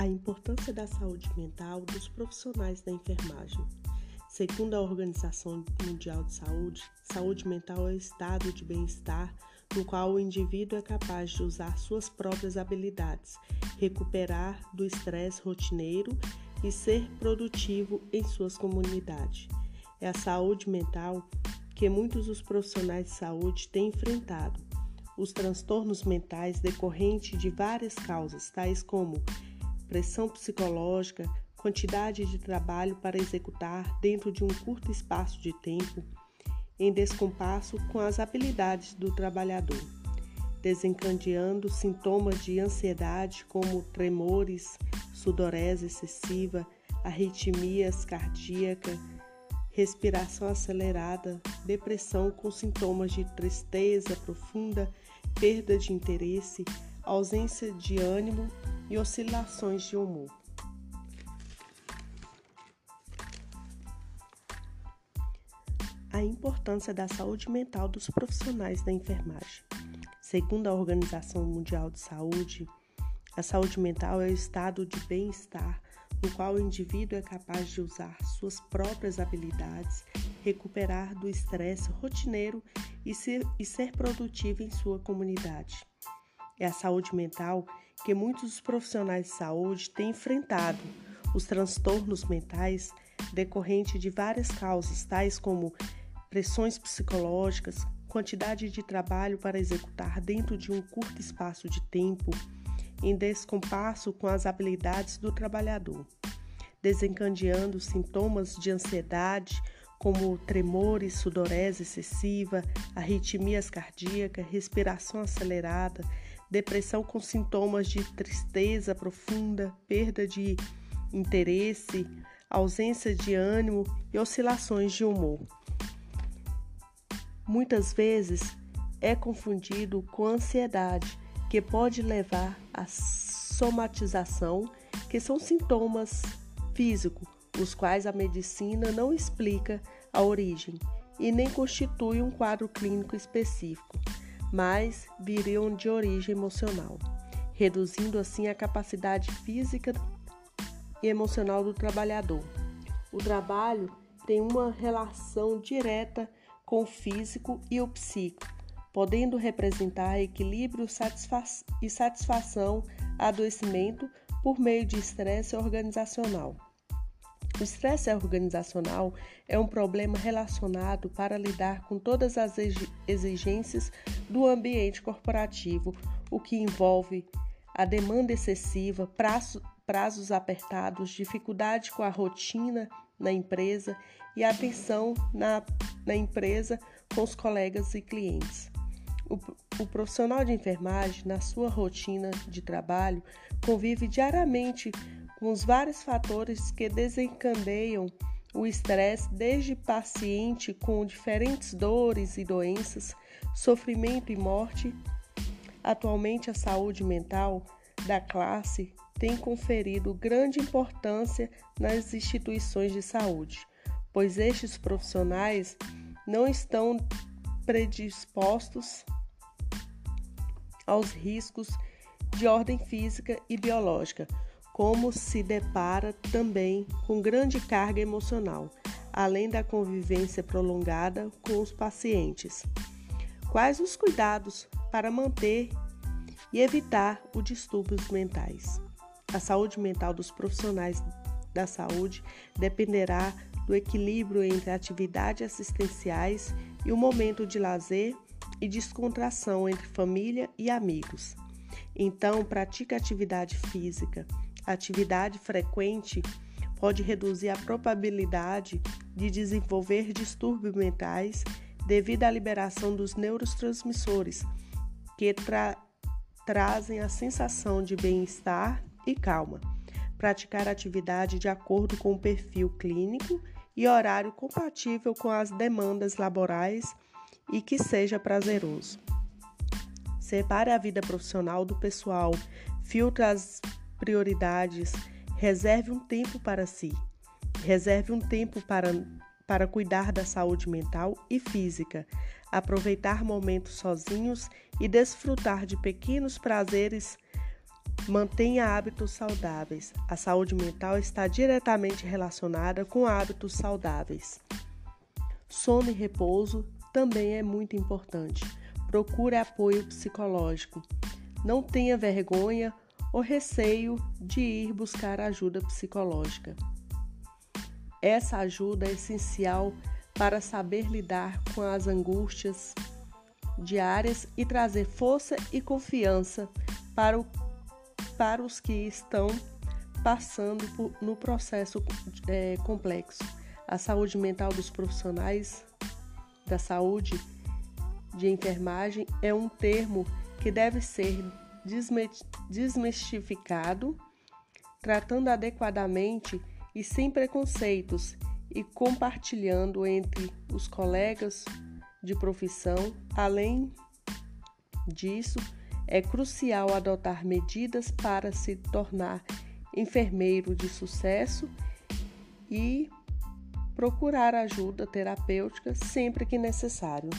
A importância da saúde mental dos profissionais da enfermagem. Segundo a Organização Mundial de Saúde, saúde mental é o estado de bem-estar no qual o indivíduo é capaz de usar suas próprias habilidades, recuperar do estresse rotineiro e ser produtivo em suas comunidades. É a saúde mental que muitos dos profissionais de saúde têm enfrentado. Os transtornos mentais decorrentes de várias causas, tais como pressão psicológica, quantidade de trabalho para executar dentro de um curto espaço de tempo, em descompasso com as habilidades do trabalhador, desencadeando sintomas de ansiedade como tremores, sudorese excessiva, arritmias cardíacas, respiração acelerada, depressão com sintomas de tristeza profunda, perda de interesse, ausência de ânimo e oscilações de humor. A importância da saúde mental dos profissionais da enfermagem. Segundo a Organização Mundial de Saúde, a saúde mental é o estado de bem-estar no qual o indivíduo é capaz de usar suas próprias habilidades, recuperar do estresse rotineiro e ser, e ser produtivo em sua comunidade. É a saúde mental que muitos profissionais de saúde têm enfrentado. Os transtornos mentais decorrentes de várias causas, tais como pressões psicológicas, quantidade de trabalho para executar dentro de um curto espaço de tempo, em descompasso com as habilidades do trabalhador, desencadeando sintomas de ansiedade, como tremores, sudorese excessiva, arritmias cardíacas, respiração acelerada, depressão com sintomas de tristeza profunda, perda de interesse, ausência de ânimo e oscilações de humor. Muitas vezes é confundido com ansiedade, que pode levar à somatização, que são sintomas físicos, os quais a medicina não explica a origem e nem constitui um quadro clínico específico mas viriam de origem emocional, reduzindo assim a capacidade física e emocional do trabalhador. O trabalho tem uma relação direta com o físico e o psíquico, podendo representar equilíbrio e satisfação, adoecimento por meio de estresse organizacional. O estresse organizacional é um problema relacionado para lidar com todas as exigências do ambiente corporativo, o que envolve a demanda excessiva, prazo, prazos apertados, dificuldade com a rotina na empresa e a tensão na, na empresa com os colegas e clientes. O, o profissional de enfermagem, na sua rotina de trabalho, convive diariamente com os vários fatores que desencadeiam o estresse, desde paciente com diferentes dores e doenças, sofrimento e morte. Atualmente, a saúde mental da classe tem conferido grande importância nas instituições de saúde, pois estes profissionais não estão predispostos aos riscos de ordem física e biológica como se depara também com grande carga emocional, além da convivência prolongada com os pacientes. Quais os cuidados para manter e evitar os distúrbios mentais? A saúde mental dos profissionais da saúde dependerá do equilíbrio entre atividades assistenciais e o momento de lazer e descontração entre família e amigos. Então, pratique atividade física, atividade frequente pode reduzir a probabilidade de desenvolver distúrbios mentais devido à liberação dos neurotransmissores, que tra trazem a sensação de bem-estar e calma. Praticar atividade de acordo com o perfil clínico e horário compatível com as demandas laborais e que seja prazeroso. Separe a vida profissional do pessoal, filtre as prioridades, reserve um tempo para si. Reserve um tempo para, para cuidar da saúde mental e física, aproveitar momentos sozinhos e desfrutar de pequenos prazeres Mantenha hábitos saudáveis. A saúde mental está diretamente relacionada com hábitos saudáveis. Sono e repouso também é muito importante. Procure apoio psicológico. Não tenha vergonha ou receio de ir buscar ajuda psicológica. Essa ajuda é essencial para saber lidar com as angústias diárias e trazer força e confiança para, o, para os que estão passando por, no processo é, complexo. A saúde mental dos profissionais da saúde de enfermagem é um termo que deve ser desmistificado, tratando adequadamente e sem preconceitos e compartilhando entre os colegas de profissão. Além disso, é crucial adotar medidas para se tornar enfermeiro de sucesso e procurar ajuda terapêutica sempre que necessário.